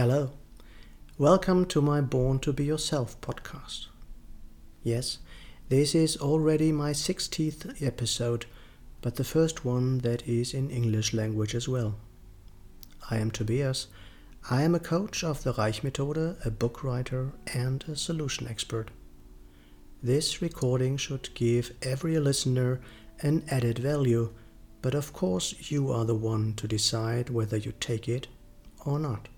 Hello. Welcome to my Born to Be Yourself podcast. Yes, this is already my 16th episode, but the first one that is in English language as well. I am Tobias. I am a coach of the Reich Methode, a book writer, and a solution expert. This recording should give every listener an added value, but of course you are the one to decide whether you take it or not.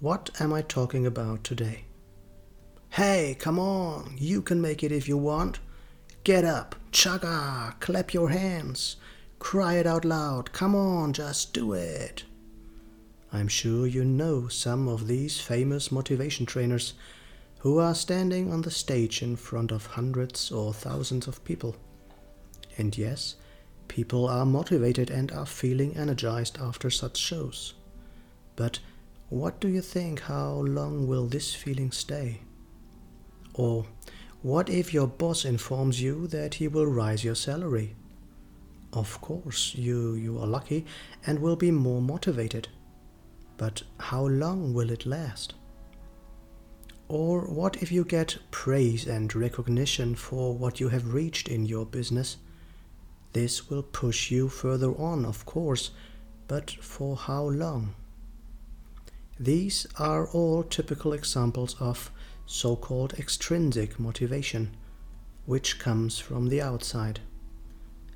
What am I talking about today? Hey, come on, you can make it if you want. Get up, chugga, clap your hands, cry it out loud. Come on, just do it. I'm sure you know some of these famous motivation trainers who are standing on the stage in front of hundreds or thousands of people. And yes, people are motivated and are feeling energized after such shows. But what do you think? How long will this feeling stay? Or what if your boss informs you that he will raise your salary? Of course, you, you are lucky and will be more motivated. But how long will it last? Or what if you get praise and recognition for what you have reached in your business? This will push you further on, of course, but for how long? These are all typical examples of so called extrinsic motivation, which comes from the outside.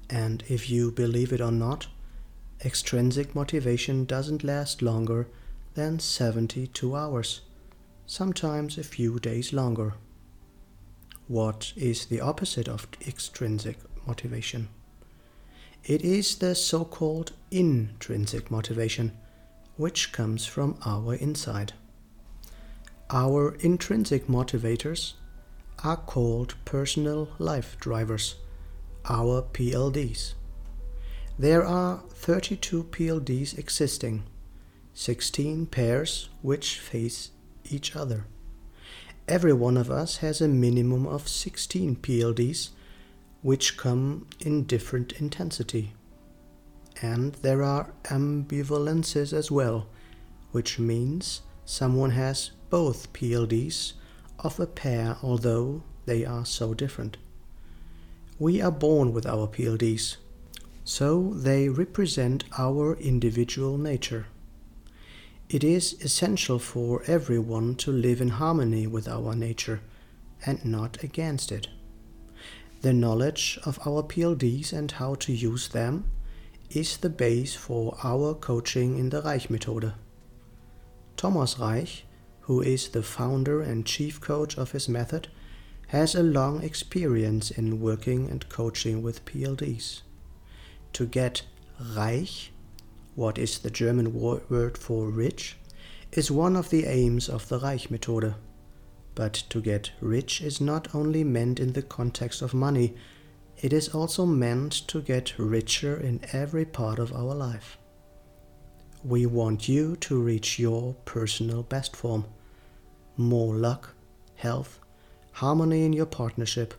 And if you believe it or not, extrinsic motivation doesn't last longer than 72 hours, sometimes a few days longer. What is the opposite of extrinsic motivation? It is the so called intrinsic motivation which comes from our inside. Our intrinsic motivators are called personal life drivers, our PLDs. There are 32 PLDs existing, 16 pairs which face each other. Every one of us has a minimum of 16 PLDs which come in different intensity and there are ambivalences as well, which means someone has both PLDs of a pair although they are so different. We are born with our PLDs, so they represent our individual nature. It is essential for everyone to live in harmony with our nature and not against it. The knowledge of our PLDs and how to use them is the base for our coaching in the Reich Methode. Thomas Reich, who is the founder and chief coach of his method, has a long experience in working and coaching with PLDs. To get reich, what is the German word for rich, is one of the aims of the Reich Methode. But to get rich is not only meant in the context of money, it is also meant to get richer in every part of our life. We want you to reach your personal best form. More luck, health, harmony in your partnership,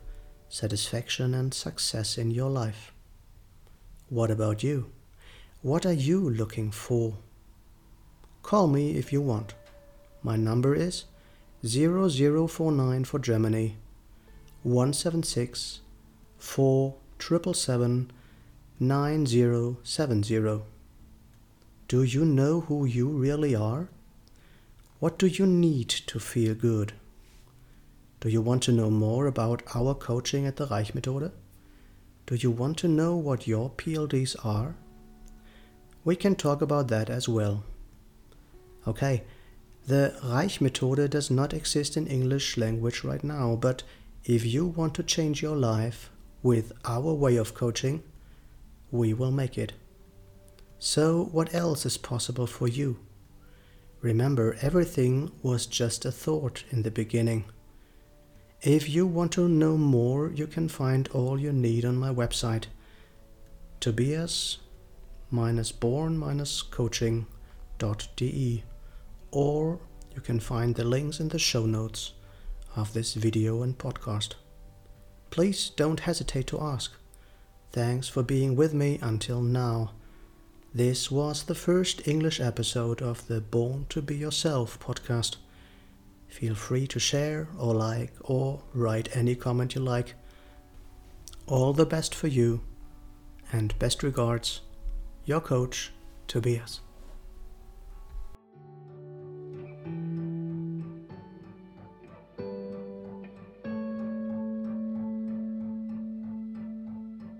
satisfaction and success in your life. What about you? What are you looking for? Call me if you want. My number is 0049 for Germany 176 four triple seven nine zero seven zero. Do you know who you really are? What do you need to feel good? Do you want to know more about our coaching at the Reich Methode? Do you want to know what your PLDs are? We can talk about that as well. Okay, the Reich Methode does not exist in English language right now, but if you want to change your life, with our way of coaching, we will make it. So, what else is possible for you? Remember, everything was just a thought in the beginning. If you want to know more, you can find all you need on my website tobias-born-coaching.de or you can find the links in the show notes of this video and podcast please don't hesitate to ask. Thanks for being with me until now. This was the first English episode of the Born to Be Yourself podcast. Feel free to share or like or write any comment you like. All the best for you, and best regards, your coach, Tobias.